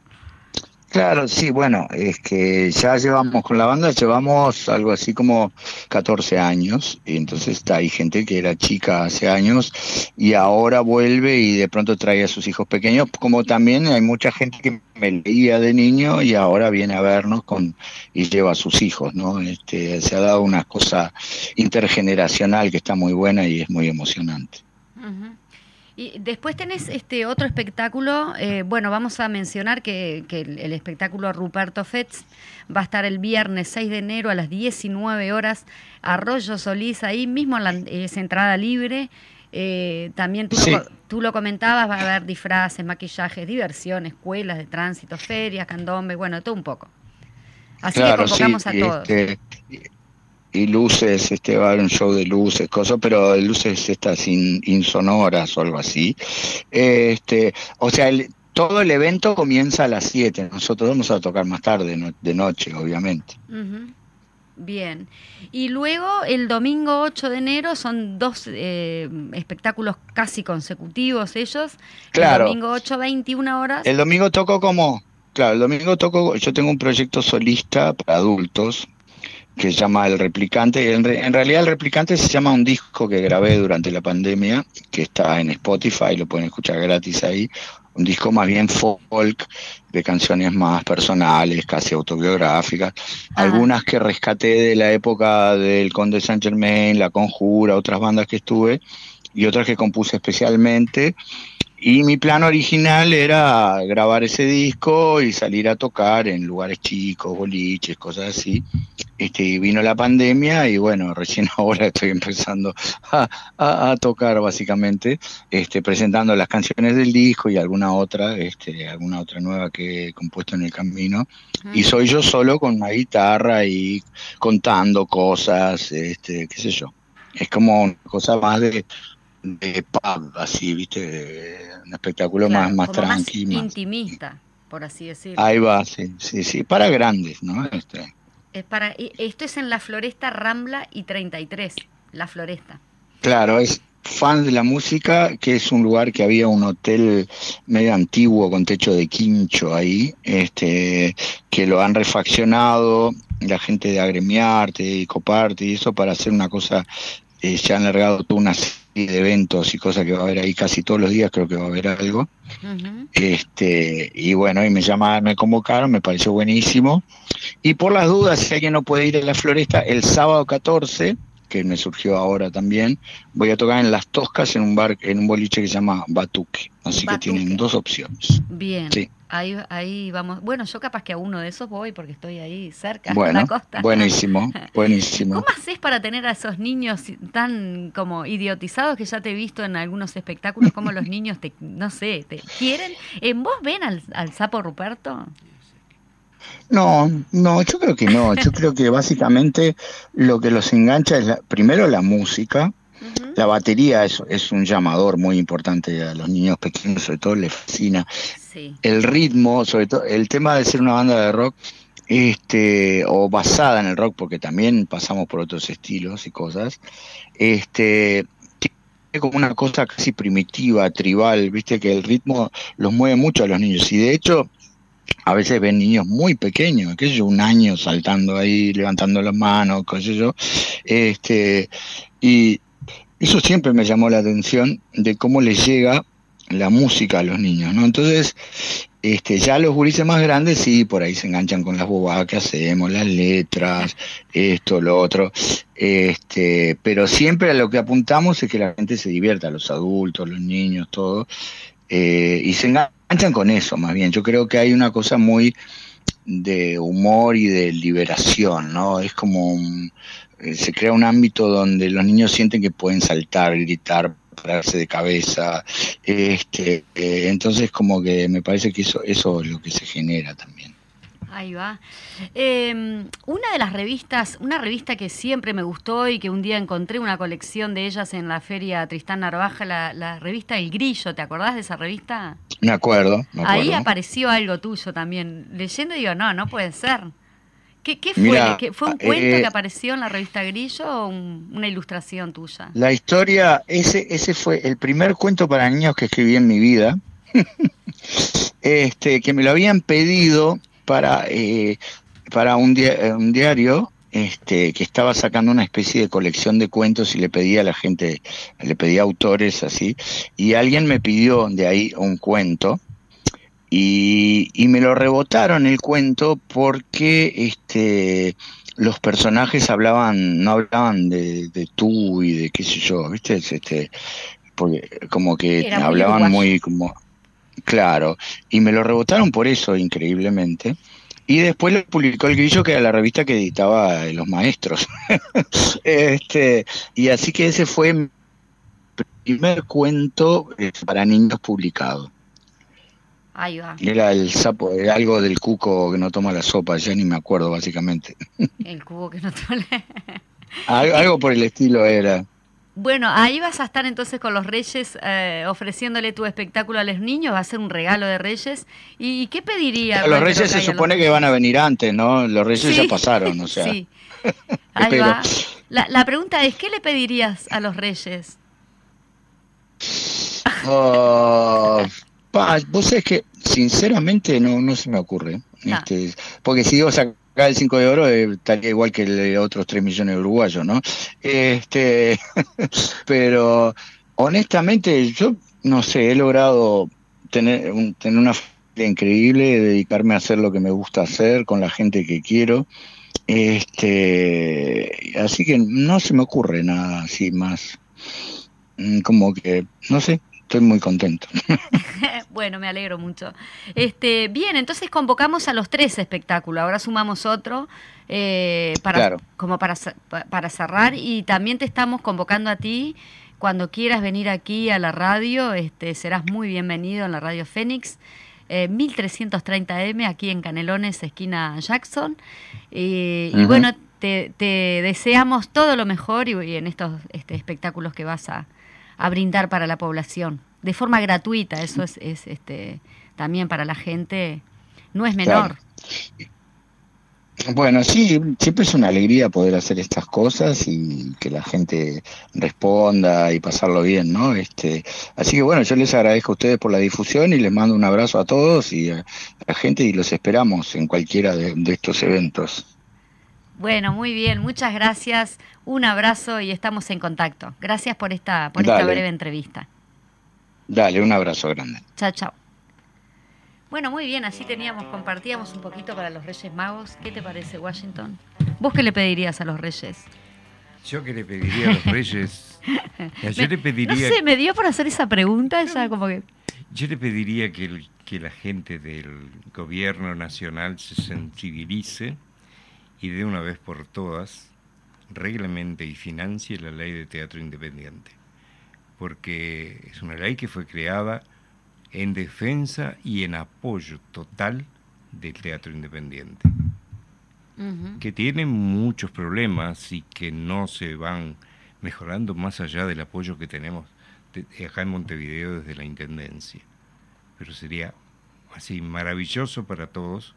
Claro, sí, bueno, es que ya llevamos con la banda, llevamos algo así como 14 años, y entonces hay gente que era chica hace años y ahora vuelve y de pronto trae a sus hijos pequeños, como también hay mucha gente que me leía de niño y ahora viene a vernos con y lleva a sus hijos, ¿no? Este, se ha dado una cosa intergeneracional que está muy buena y es muy emocionante. Y después tenés este otro espectáculo, eh, bueno, vamos a mencionar que, que el, el, espectáculo Ruperto Fetz va a estar el viernes 6 de enero a las 19 horas, Arroyo Solís, ahí mismo la, es entrada libre. Eh, también tú, sí. lo, tú, lo, comentabas, va a haber disfraces, maquillajes, diversión, escuelas de tránsito, ferias, candombe, bueno, todo un poco. Así claro, que convocamos sí, a todos. Este, y luces, este va a haber un show de luces, cosas, pero luces estas in, insonoras o algo así. Este, o sea, el, todo el evento comienza a las 7, nosotros vamos a tocar más tarde, no, de noche, obviamente. Uh -huh. Bien. Y luego el domingo 8 de enero son dos eh, espectáculos casi consecutivos ellos. Claro. El domingo 8, 21 horas. El domingo toco como, claro, el domingo toco, yo tengo un proyecto solista para adultos que se llama El Replicante. En, re, en, realidad El Replicante se llama un disco que grabé durante la pandemia, que está en Spotify, lo pueden escuchar gratis ahí. Un disco más bien folk, de canciones más personales, casi autobiográficas. Ajá. Algunas que rescaté de la época del Conde Saint Germain, La Conjura, otras bandas que estuve, y otras que compuse especialmente. Y mi plan original era grabar ese disco y salir a tocar en lugares chicos, boliches, cosas así. Este, y vino la pandemia y bueno, recién ahora estoy empezando a, a, a, tocar básicamente, este, presentando las canciones del disco y alguna otra, este, alguna otra nueva que he compuesto en el camino. Uh -huh. Y soy yo solo con una guitarra y contando cosas, este, qué sé yo. Es como una cosa más de, de pub, así, viste, un espectáculo claro, más, más como tranqui. Más más intimista, por así decirlo. Ahí va, sí, sí, sí, para grandes, ¿no? Este. Es para, esto es en la Floresta Rambla y 33, la Floresta. Claro, es fan de la música, que es un lugar que había un hotel medio antiguo con techo de quincho ahí, este, que lo han refaccionado la gente de Agremiarte y Coparte y eso para hacer una cosa, eh, se han largado toda una serie de eventos y cosas que va a haber ahí casi todos los días, creo que va a haber algo. Uh -huh. Este, y bueno, y me llamaron, me convocaron, me pareció buenísimo. Y por las dudas, si alguien no puede ir a la floresta, el sábado 14, que me surgió ahora también, voy a tocar en Las Toscas en un bar, en un boliche que se llama Batuque. Así Batuque. que tienen dos opciones. Bien. Sí. Ahí, ahí vamos. Bueno, yo capaz que a uno de esos voy porque estoy ahí cerca bueno, de la costa. Buenísimo, buenísimo. ¿Cómo haces para tener a esos niños tan como idiotizados que ya te he visto en algunos espectáculos, como los niños te, no sé, te quieren? ¿En vos ven al, al sapo Ruperto? No, no, yo creo que no. Yo creo que básicamente lo que los engancha es la, primero la música. La batería es, es, un llamador muy importante a los niños pequeños, sobre todo les fascina. Sí. El ritmo, sobre todo el tema de ser una banda de rock, este, o basada en el rock, porque también pasamos por otros estilos y cosas, este, tiene como una cosa casi primitiva, tribal, viste que el ritmo los mueve mucho a los niños. Y de hecho, a veces ven niños muy pequeños, qué sé yo, un año saltando ahí, levantando las manos, qué sé yo, este, y eso siempre me llamó la atención de cómo les llega la música a los niños, ¿no? Entonces, este, ya los gurises más grandes sí, por ahí se enganchan con las bobadas que hacemos, las letras, esto, lo otro, este, pero siempre a lo que apuntamos es que la gente se divierta, los adultos, los niños, todo, eh, y se enganchan con eso, más bien. Yo creo que hay una cosa muy de humor y de liberación, ¿no? Es como un, se crea un ámbito donde los niños sienten que pueden saltar, gritar, pararse de cabeza, este, eh, entonces como que me parece que eso, eso es lo que se genera también. Ahí va. Eh, una de las revistas, una revista que siempre me gustó y que un día encontré una colección de ellas en la feria Tristán Narvaja, la, la revista El Grillo, ¿te acordás de esa revista? Me acuerdo, me acuerdo. Ahí apareció algo tuyo también. Leyendo digo, no, no puede ser. ¿Qué, qué fue? Mira, ¿Qué, ¿Fue un cuento eh, que apareció en la revista Grillo o un, una ilustración tuya? La historia, ese, ese fue el primer cuento para niños que escribí en mi vida. este, que me lo habían pedido para, eh, para un, di un, diario este, que estaba sacando una especie de colección de cuentos y le pedía a la gente, le pedía autores así, y alguien me pidió de ahí un cuento. Y, y me lo rebotaron el cuento porque este, los personajes hablaban, no hablaban de, de tú y de qué sé yo, ¿viste? Este, porque como que hablaban muy como claro, y me lo rebotaron por eso increíblemente. Y después lo publicó el Grillo, que era la revista que editaba los maestros. este, y así que ese fue mi primer cuento eh, para niños publicado. Ahí va. Era el sapo, era algo del cuco que no toma la sopa, ya ni me acuerdo básicamente. El cuco que no toma Algo por el estilo era. Bueno, ahí vas a estar entonces con los Reyes eh, ofreciéndole tu espectáculo a los niños, va a ser un regalo de Reyes. ¿Y qué pediría? los Reyes se supone que van a venir antes, ¿no? Los Reyes ya pasaron, o sea. Sí. Ahí va. La, pregunta es, ¿qué le pedirías a los Reyes? Oh, vos sabés que sinceramente no, no se me ocurre. Ah. Este, porque si digo acá el 5 de oro eh, estaría igual que el de otros 3 millones de uruguayos, ¿no? Este, pero honestamente yo no sé, he logrado tener, tener una familia increíble, dedicarme a hacer lo que me gusta hacer con la gente que quiero. Este, así que no se me ocurre nada así más mm, como que no sé, estoy muy contento. bueno, me alegro mucho. Este, bien, entonces convocamos a los tres espectáculos. Ahora sumamos otro eh, para, como para, para cerrar y también te estamos convocando a ti. Cuando quieras venir aquí a la radio, este, serás muy bienvenido en la radio Fénix. 1330M eh, aquí en Canelones, esquina Jackson. Y bueno, te, deseamos todo lo mejor y, en estos este, espectáculos que vas a, a brindar para la población de forma gratuita. Eso es, es este, también para la gente, no es menor. Bueno, sí, siempre es una alegría poder hacer estas cosas y que la gente responda y pasarlo bien, ¿no? Este, así que bueno, yo les agradezco a ustedes por la difusión y les mando un abrazo a todos y a la gente y los esperamos en cualquiera de estos eventos. Bueno, muy bien, muchas gracias. Un abrazo y estamos en contacto. Gracias por esta, por esta breve entrevista. Dale, un abrazo grande. Chao, chao. Bueno, muy bien, así teníamos, compartíamos un poquito para los Reyes Magos. ¿Qué te parece, Washington? ¿Vos qué le pedirías a los Reyes? Yo qué le pediría a los Reyes. yo le pediría. No sé, me dio por hacer esa pregunta, esa como que. Yo le pediría que, que la gente del gobierno nacional se sensibilice y de una vez por todas reglamente y financie la ley de teatro independiente, porque es una ley que fue creada en defensa y en apoyo total del teatro independiente, que tiene muchos problemas y que no se van mejorando más allá del apoyo que tenemos acá en Montevideo desde la Intendencia. Pero sería así maravilloso para todos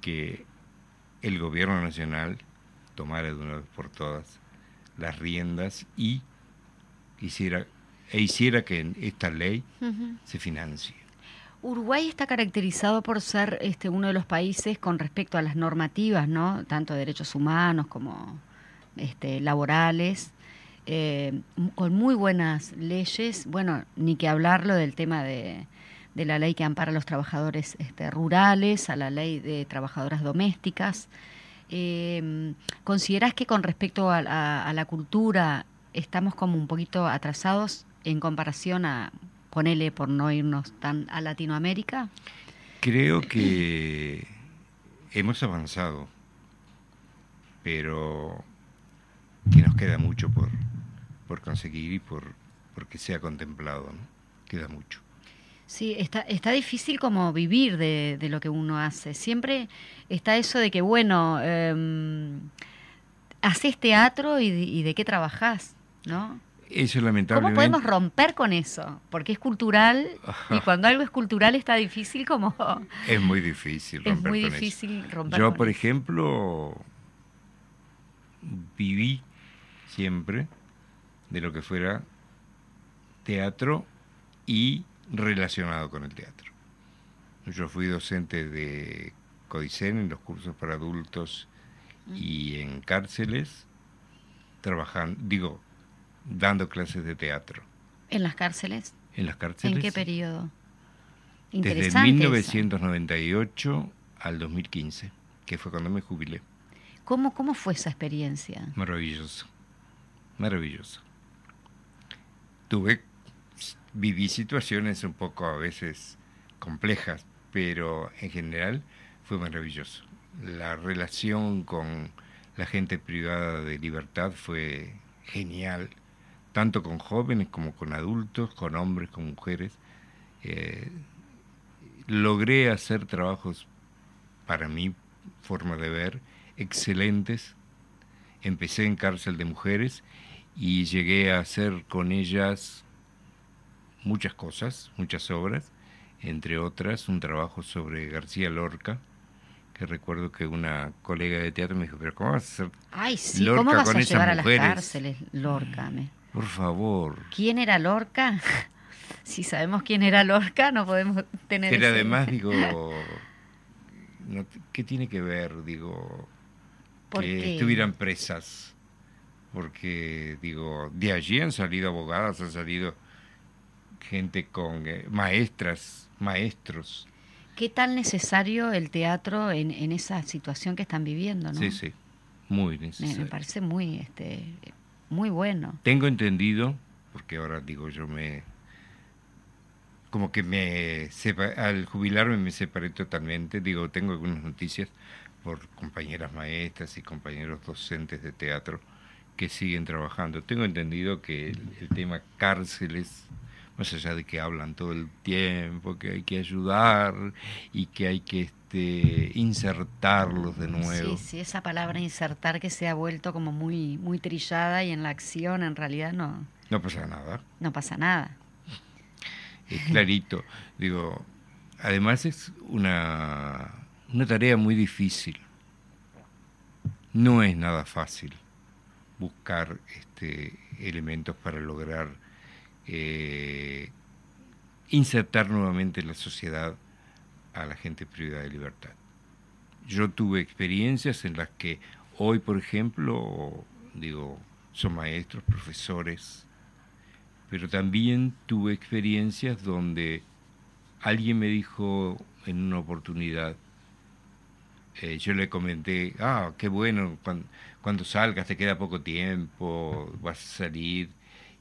que el gobierno nacional tomara de una vez por todas las riendas y hiciera, e hiciera que esta ley se financie. Uruguay está caracterizado por ser este, uno de los países con respecto a las normativas, ¿no? tanto de derechos humanos como este, laborales, eh, con muy buenas leyes. Bueno, ni que hablarlo del tema de, de la ley que ampara a los trabajadores este, rurales, a la ley de trabajadoras domésticas. Eh, ¿Considerás que con respecto a, la cultura estamos como un poquito atrasados en comparación a, ponele por no irnos tan a Latinoamérica? Creo que hemos avanzado, pero que nos queda mucho por, por conseguir y por, por que sea contemplado, ¿no? Queda mucho. Sí, está, está difícil como vivir de, de lo que uno hace. Siempre está eso de que, bueno, eh, haces teatro y, de qué trabajás, ¿no? Eso lamentablemente. ¿Cómo podemos romper con eso? Porque es cultural y cuando algo es cultural está difícil como... Es muy difícil romper Es muy difícil romper Yo, por ejemplo, viví siempre de lo que fuera teatro y relacionado con el teatro. Yo fui docente de Codicen en los cursos para adultos y en cárceles, trabajando, digo, dando clases de teatro. ¿En las cárceles? En las cárceles. ¿En qué periodo? Desde 1998 al 2015, que fue cuando me jubilé. ¿Cómo, ¿Cómo fue esa experiencia? Maravilloso, maravilloso. Tuve viví situaciones un poco a veces complejas, pero en general fue maravilloso. La relación con la gente privada de libertad fue genial, tanto con jóvenes como con adultos, con hombres, con mujeres. Eh, logré hacer trabajos, para mi forma de ver, excelentes. Empecé en cárcel de mujeres y llegué a hacer con ellas muchas cosas, muchas obras, entre otras un trabajo sobre García Lorca, que recuerdo que una colega de teatro me dijo, pero ¿cómo vas a hacer Ay, sí, Lorca ¿cómo vas con a esas llevar a las cárceles Lorca? me- Por favor. ¿Quién era Lorca? si sabemos quién era Lorca, no podemos tener Pero ese- además, digo, no- ¿qué tiene que ver, digo, ¿Por que qué? estuvieran presas? Porque, digo, de allí han salido abogadas, han salido gente con eh, maestras, maestros. ¿Qué tan necesario el teatro en, en esa situación que están viviendo? ¿no? Sí, sí, muy necesario. me parece muy, este, muy bueno. Tengo entendido, porque ahora digo yo me... Como que me... sepa- al jubilarme me separé totalmente, digo, tengo algunas noticias por compañeras maestras y compañeros docentes de teatro que siguen trabajando. Tengo entendido que el, el tema cárceles, más allá de que hablan todo el tiempo, que hay que ayudar y que hay que este, insertarlos de nuevo. Sí, sí, esa palabra insertar que se ha vuelto como muy, muy trillada y en la acción en realidad no, No pasa nada. no pasa nada. es clarito. Digo, además es una, una tarea muy difícil. No es nada fácil buscar este, elementos para lograr eh, insertar nuevamente en la sociedad a la gente privada de libertad. Yo tuve experiencias en las que hoy, por ejemplo, digo, son maestros, profesores, pero también tuve experiencias donde alguien me dijo en una oportunidad, eh, yo le comenté, ah, qué bueno, cuando, cuando salgas te queda poco tiempo, vas a salir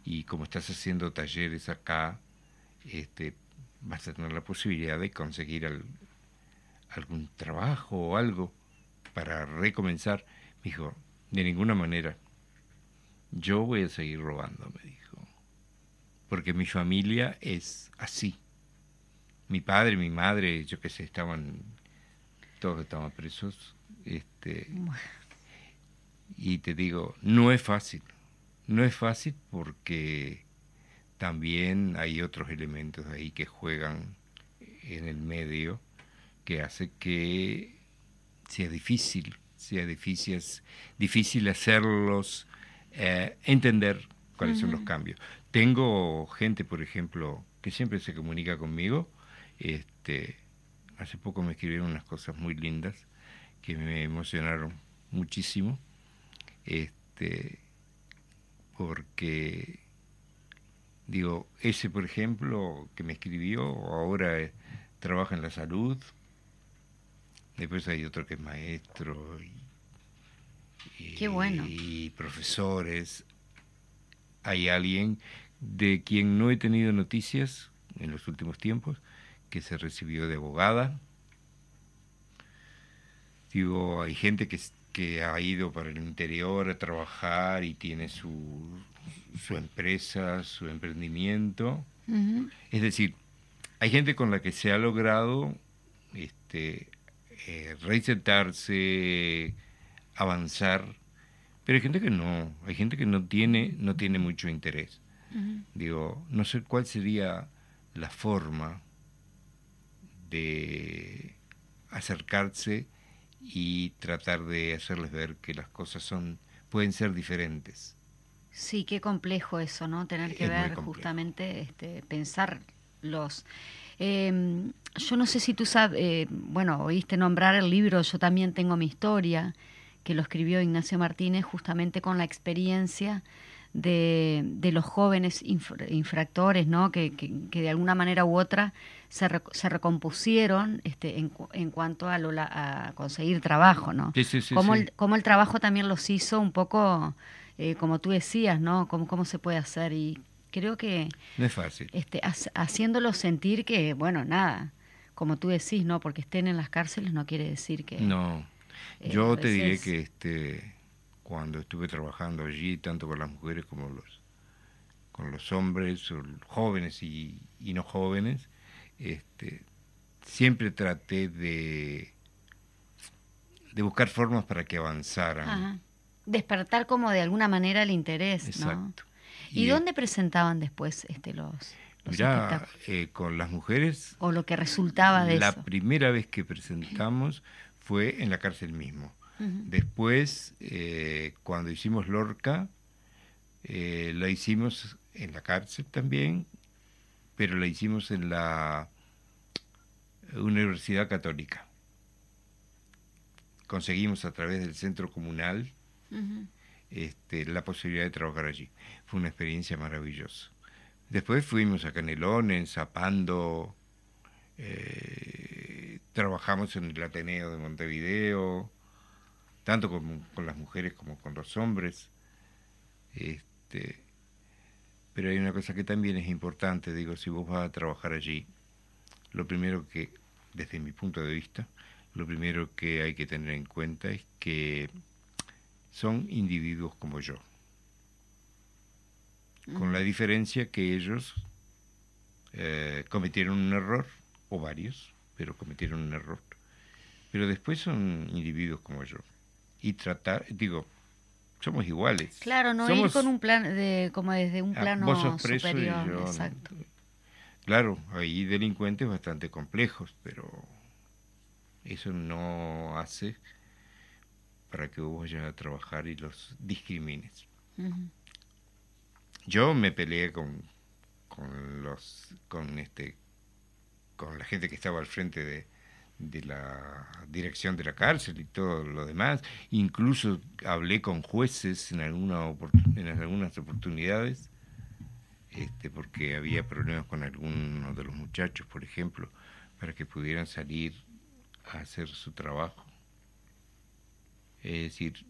y como estás haciendo talleres acá, este, vas a tener la posibilidad de conseguir al- algún trabajo o algo para recomenzar. Me dijo, de ninguna manera, yo voy a seguir robando, me dijo porque mi familia es así. Mi padre, mi madre, yo qué sé, estaban, todos estaban presos. Este, y te digo, no es fácil. No es fácil porque también hay otros elementos ahí que juegan en el medio que hace que sea difícil, sea difícil, difícil hacerlos eh, entender cuáles son los cambios. Tengo gente, por ejemplo, que siempre se comunica conmigo. Este, hace poco me escribieron unas cosas muy lindas que me emocionaron muchísimo. Este, porque digo, ese por ejemplo que me escribió ahora eh, trabaja en la salud. Después hay otro que es maestro y, y- Qué bueno. y profesores. Hay alguien de quien no he tenido noticias en los últimos tiempos, que se recibió de abogada. Digo, hay gente que, que ha ido para el interior a trabajar y tiene su, su empresa, su emprendimiento. Es decir, hay gente con la que se ha logrado este, eh, reinsertarse, avanzar, pero hay gente que no, hay gente que no tiene, no tiene mucho interés. Digo, no sé cuál sería la forma de acercarse y tratar de hacerles ver que las cosas son pueden ser diferentes. Sí, qué complejo eso, ¿no? Tener que Es ver justamente, este, pensar los... Eh, yo no sé si tú sabes, eh, bueno, oíste nombrar el libro Yo también tengo mi historia, que lo escribió Ignacio Martínez justamente con la experiencia de, de los jóvenes infra- infractores, ¿no? Que, que- que de alguna manera u otra se, re- se recompusieron este, en, en cuanto a, lo a conseguir trabajo, ¿no? Sí, sí, sí, cómo. El, cómo el trabajo también los hizo un poco, eh, como tú decías, ¿no? Cómo, cómo se puede hacer y creo que... No es fácil. Este, haciéndolos sentir que, bueno, nada, como tú decís, ¿no? Porque estén en las cárceles no quiere decir que... No, eh, yo te diré que este, cuando estuve trabajando allí, tanto con las mujeres como los, con los hombres, jóvenes y, y no jóvenes, este, siempre traté de, de buscar formas para que avanzaran. Despertar como de alguna manera el interés, Exacto. ¿Y, dónde presentaban después este, los, los ya eh, con las mujeres... O lo que resultaba de la eso. La primera vez que presentamos fue en la cárcel mismo. Después, eh, cuando hicimos Lorca, eh, la hicimos en la cárcel también, pero la hicimos en la Universidad Católica. Conseguimos a través del centro comunal este, la posibilidad de trabajar allí. Fue una experiencia maravillosa. Después fuimos a Canelones, Zapando, eh, trabajamos en el Ateneo de Montevideo, tanto con, con, las mujeres como con los hombres. Este, pero hay una cosa que también es importante, digo, si vos vas a trabajar allí, lo primero que, desde mi punto de vista, lo primero que hay que tener en cuenta es que son individuos como yo, con la diferencia que ellos eh, cometieron un error, o varios, pero cometieron un error, pero después son individuos como yo. Y tratar, digo, somos iguales. Claro, no ir con un plan de, como desde un ah, plano superior. exacto. Claro, hay delincuentes bastante complejos, pero eso no hace para que vos vayas a trabajar y los discrimines. Yo me peleé con, con los con este con la gente que estaba al frente de, de la dirección de la cárcel y todo lo demás. Incluso hablé con jueces en, en algunas oportunidades este, porque había problemas con algunos de los muchachos, por ejemplo, para que pudieran salir a hacer su trabajo. Es decir,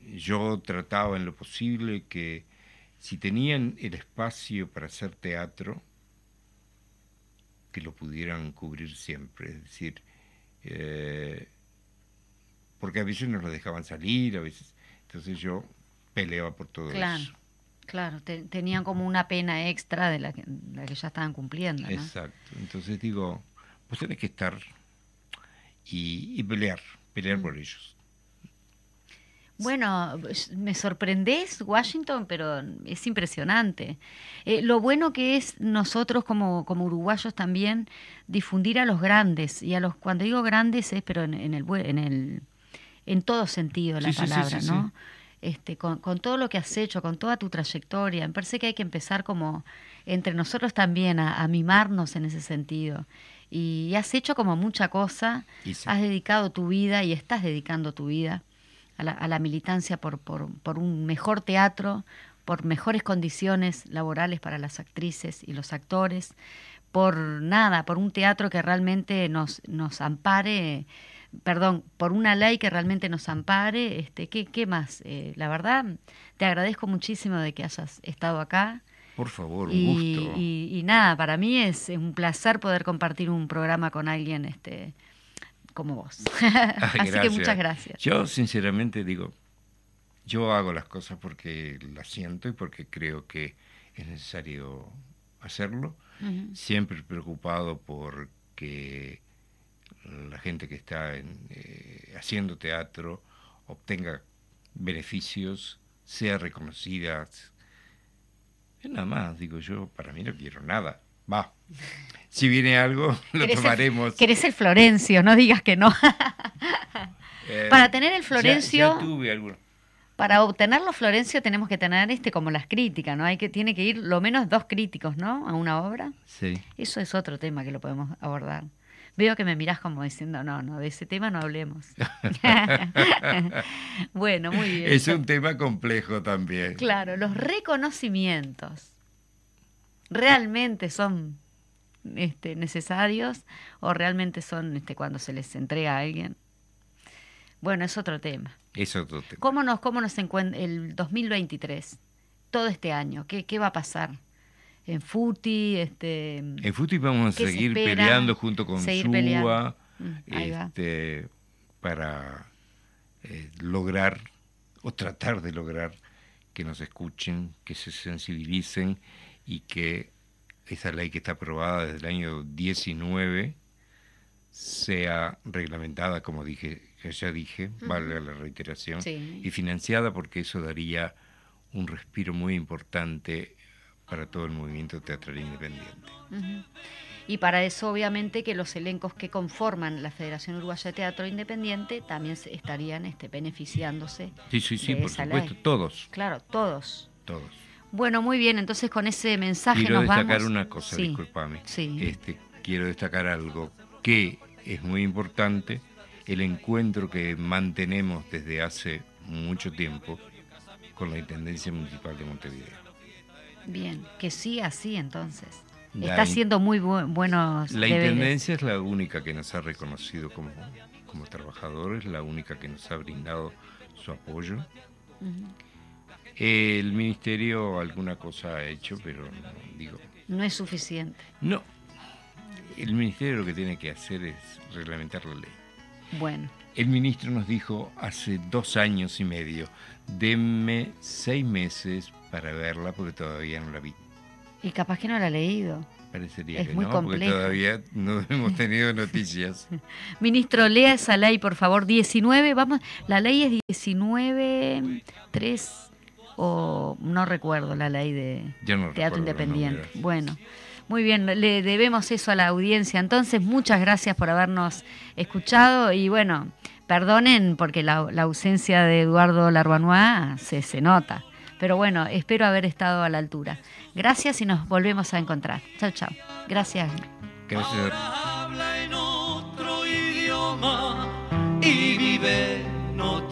yo trataba en lo posible que si tenían el espacio para hacer teatro, que lo pudieran cubrir siempre. Es decir, eh, porque a veces nos lo dejaban salir, a veces. Entonces yo peleaba por todo eso. Claro, tenían como una pena extra de la que, la que ya estaban cumpliendo. Exacto. Entonces digo, pues tenés que estar y, pelear, pelear mm. por ellos. Bueno, me sorprendés, Washington, pero es impresionante. Eh, lo bueno que es nosotros como, como uruguayos también difundir a los grandes, y a los, cuando digo grandes es, pero en, el, en, el, en todo sentido la palabra, ¿no? este, con, todo lo que has hecho, con toda tu trayectoria. Me parece que hay que empezar como entre nosotros también a, mimarnos en ese sentido. Y has hecho como mucha cosa, has dedicado tu vida y estás dedicando tu vida a la, a la militancia por, por, por un mejor teatro, por mejores condiciones laborales para las actrices y los actores, por nada, por un teatro que realmente nos, nos ampare perdón, por una ley que realmente nos ampare. Este, ¿qué, qué más? Eh, la verdad, te agradezco muchísimo de que hayas estado acá. Por favor, un gusto. Y, nada, para mí es, un placer poder compartir un programa con alguien este, como vos. Así que muchas gracias. Yo sinceramente digo, yo hago las cosas porque las siento y porque creo que es necesario hacerlo. Siempre preocupado por que la gente que está eh, haciendo teatro obtenga beneficios, sea reconocida. Nada más, digo yo, para mí no quiero nada. Va. Si viene algo, lo tomaremos. querés el Florencio, no digas que no. Eh, para tener el Florencio. Para obtenerlo Florencio tenemos que tener este como las críticas, ¿no? Hay que tiene que ir lo menos dos críticos, ¿no? A una obra. Sí. Eso es otro tema que lo podemos abordar. Veo que me mirás como diciendo, no, no, de ese tema no hablemos. bueno, muy bien. Es un tema complejo también. Claro, los reconocimientos realmente son este, necesarios o realmente son este, cuando se les entrega a alguien. Bueno, es otro tema. Es otro tema. ¿Cómo nos, cómo nos encuentra el 2023? Todo este año, ¿qué, qué va a pasar? en Futi, este, En Futi vamos a ¿Qué se seguir peleando junto con SUA. Mm, este, para eh, lograr o tratar de lograr que nos escuchen, que se sensibilicen y que esa ley que está aprobada desde el año 19 sea reglamentada, como dije, ya dije, valga la reiteración, Sí. y financiada porque eso daría un respiro muy importante para todo el movimiento teatral independiente. Y para eso, obviamente, que los elencos que conforman la Federación Uruguaya de Teatro Independiente también estarían este, beneficiándose. Sí, sí, sí, de por esa supuesto, ley. todos, Claro, todos. todos. Bueno, muy bien, entonces con ese mensaje Quiero nos destacar vamos. una cosa, Sí, discúlpame. Sí. Este, quiero destacar algo que es muy importante, el encuentro que mantenemos desde hace mucho tiempo con la Intendencia Municipal de Montevideo. Bien, que sí, así entonces. La Está haciendo muy bu- buenos La deberes. Intendencia es la única que nos ha reconocido como, como trabajadores, la única que nos ha brindado su apoyo. El Ministerio alguna cosa ha hecho, pero no, digo, No es suficiente. no. El Ministerio lo que tiene que hacer es reglamentar la ley. Bueno, El ministro nos dijo hace dos años y medio, denme seis meses para verla porque todavía no la vi. y capaz que no la ha leído. Parecería Es que muy no, complejo. porque todavía no hemos tenido noticias. Ministro, lea esa ley, por favor. 19, vamos, la ley es 19, 3, o no recuerdo la ley de Yo no Teatro Independiente. Bueno, muy bien, le debemos eso a la audiencia. Entonces, muchas gracias por habernos escuchado y bueno, perdonen porque la, la ausencia de Eduardo Larbanois se, se nota. Pero bueno, espero haber estado a la altura. Gracias y nos volvemos a encontrar. Chao, chao. Gracias. Gracias a- habla en otro idioma y vive en otro